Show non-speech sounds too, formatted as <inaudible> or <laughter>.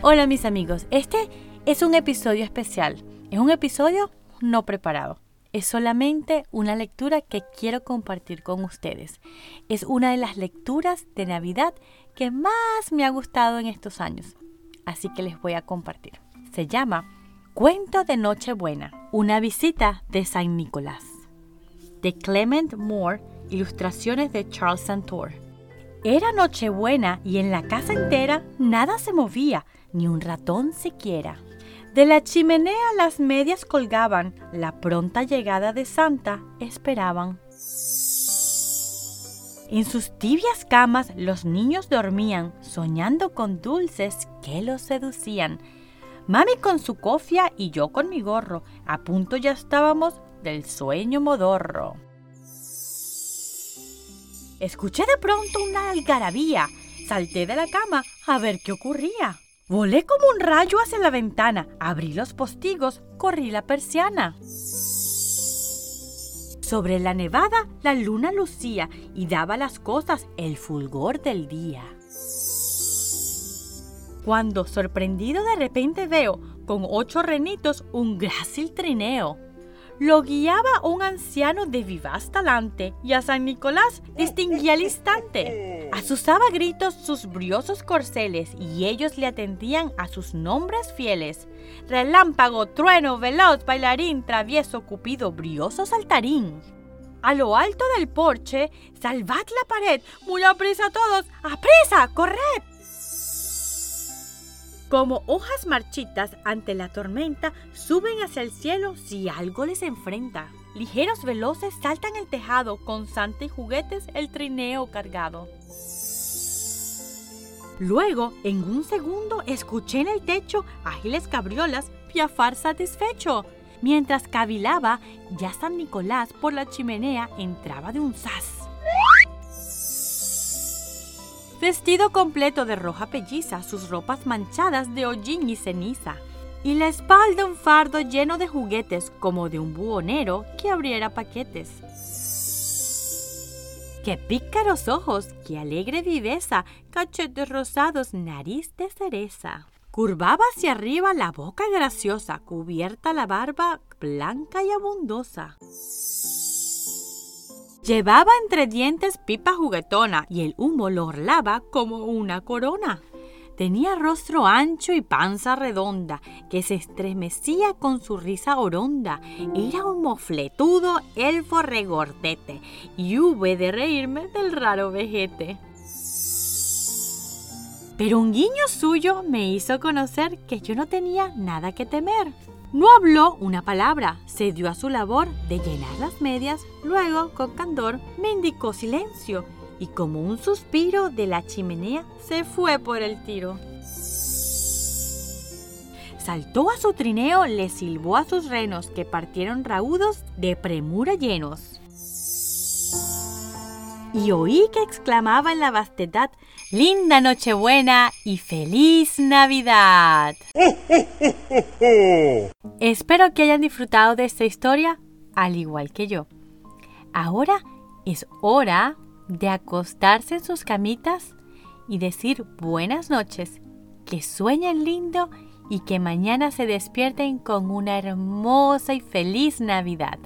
Hola mis amigos, este es un episodio especial. Es un episodio no preparado. Es solamente una lectura que quiero compartir con ustedes. Es una de las lecturas de Navidad que más me ha gustado en estos años. Así que les voy a compartir. Se llama Cuento de Nochebuena, una visita de San Nicolás. De Clement Moore, ilustraciones de Charles Santor. Era Nochebuena y en la casa entera nada se movía, ni un ratón siquiera. De la chimenea las medias colgaban, la pronta llegada de Santa esperaban. En sus tibias camas los niños dormían, soñando con dulces que los seducían. Mami con su cofia y yo con mi gorro, a punto ya estábamos del sueño modorro. Escuché de pronto una algarabía. Salté de la cama a ver qué ocurría. Volé como un rayo hacia la ventana, abrí los postigos, corrí la persiana. Sobre la nevada la luna lucía y daba a las cosas el fulgor del día. Cuando sorprendido de repente veo con ocho renitos un grácil trineo. Lo guiaba un anciano de vivaz talante y a San Nicolás distinguía al instante. Asusaba gritos sus briosos corceles y ellos le atendían a sus nombres fieles. Relámpago, trueno, veloz, bailarín, travieso, cupido, brioso saltarín. A lo alto del porche, salvad la pared, muy aprisa todos, aprisa, corred. Como hojas marchitas ante la tormenta, suben hacia el cielo si algo les enfrenta. Ligeros veloces saltan el tejado, con santa y juguetes el trineo cargado. Luego, en un segundo, escuché en el techo ágiles cabriolas piafar satisfecho. Mientras cavilaba, ya San Nicolás por la chimenea entraba de un sas. Vestido completo de roja pelliza, sus ropas manchadas de hollín y ceniza. Y la espalda un fardo lleno de juguetes, como de un buhonero que abriera paquetes. ¡Qué pícaros ojos! ¡Qué alegre viveza! Cachetes rosados, nariz de cereza. Curvaba hacia arriba la boca graciosa, cubierta la barba blanca y abundosa. Llevaba entre dientes pipa juguetona y el humo lo orlaba como una corona. Tenía rostro ancho y panza redonda que se estremecía con su risa oronda. Era un mofletudo elfo regordete y hube de reírme del raro vejete. Pero un guiño suyo me hizo conocer que yo no tenía nada que temer. No habló una palabra, se dio a su labor de llenar las medias, luego, con candor, me indicó silencio y como un suspiro de la chimenea se fue por el tiro. Saltó a su trineo, le silbó a sus renos que partieron raudos de premura llenos. Y oí que exclamaba en la vastedad, Linda Nochebuena y feliz Navidad. <laughs> Espero que hayan disfrutado de esta historia al igual que yo. Ahora es hora de acostarse en sus camitas y decir buenas noches, que sueñen lindo y que mañana se despierten con una hermosa y feliz Navidad.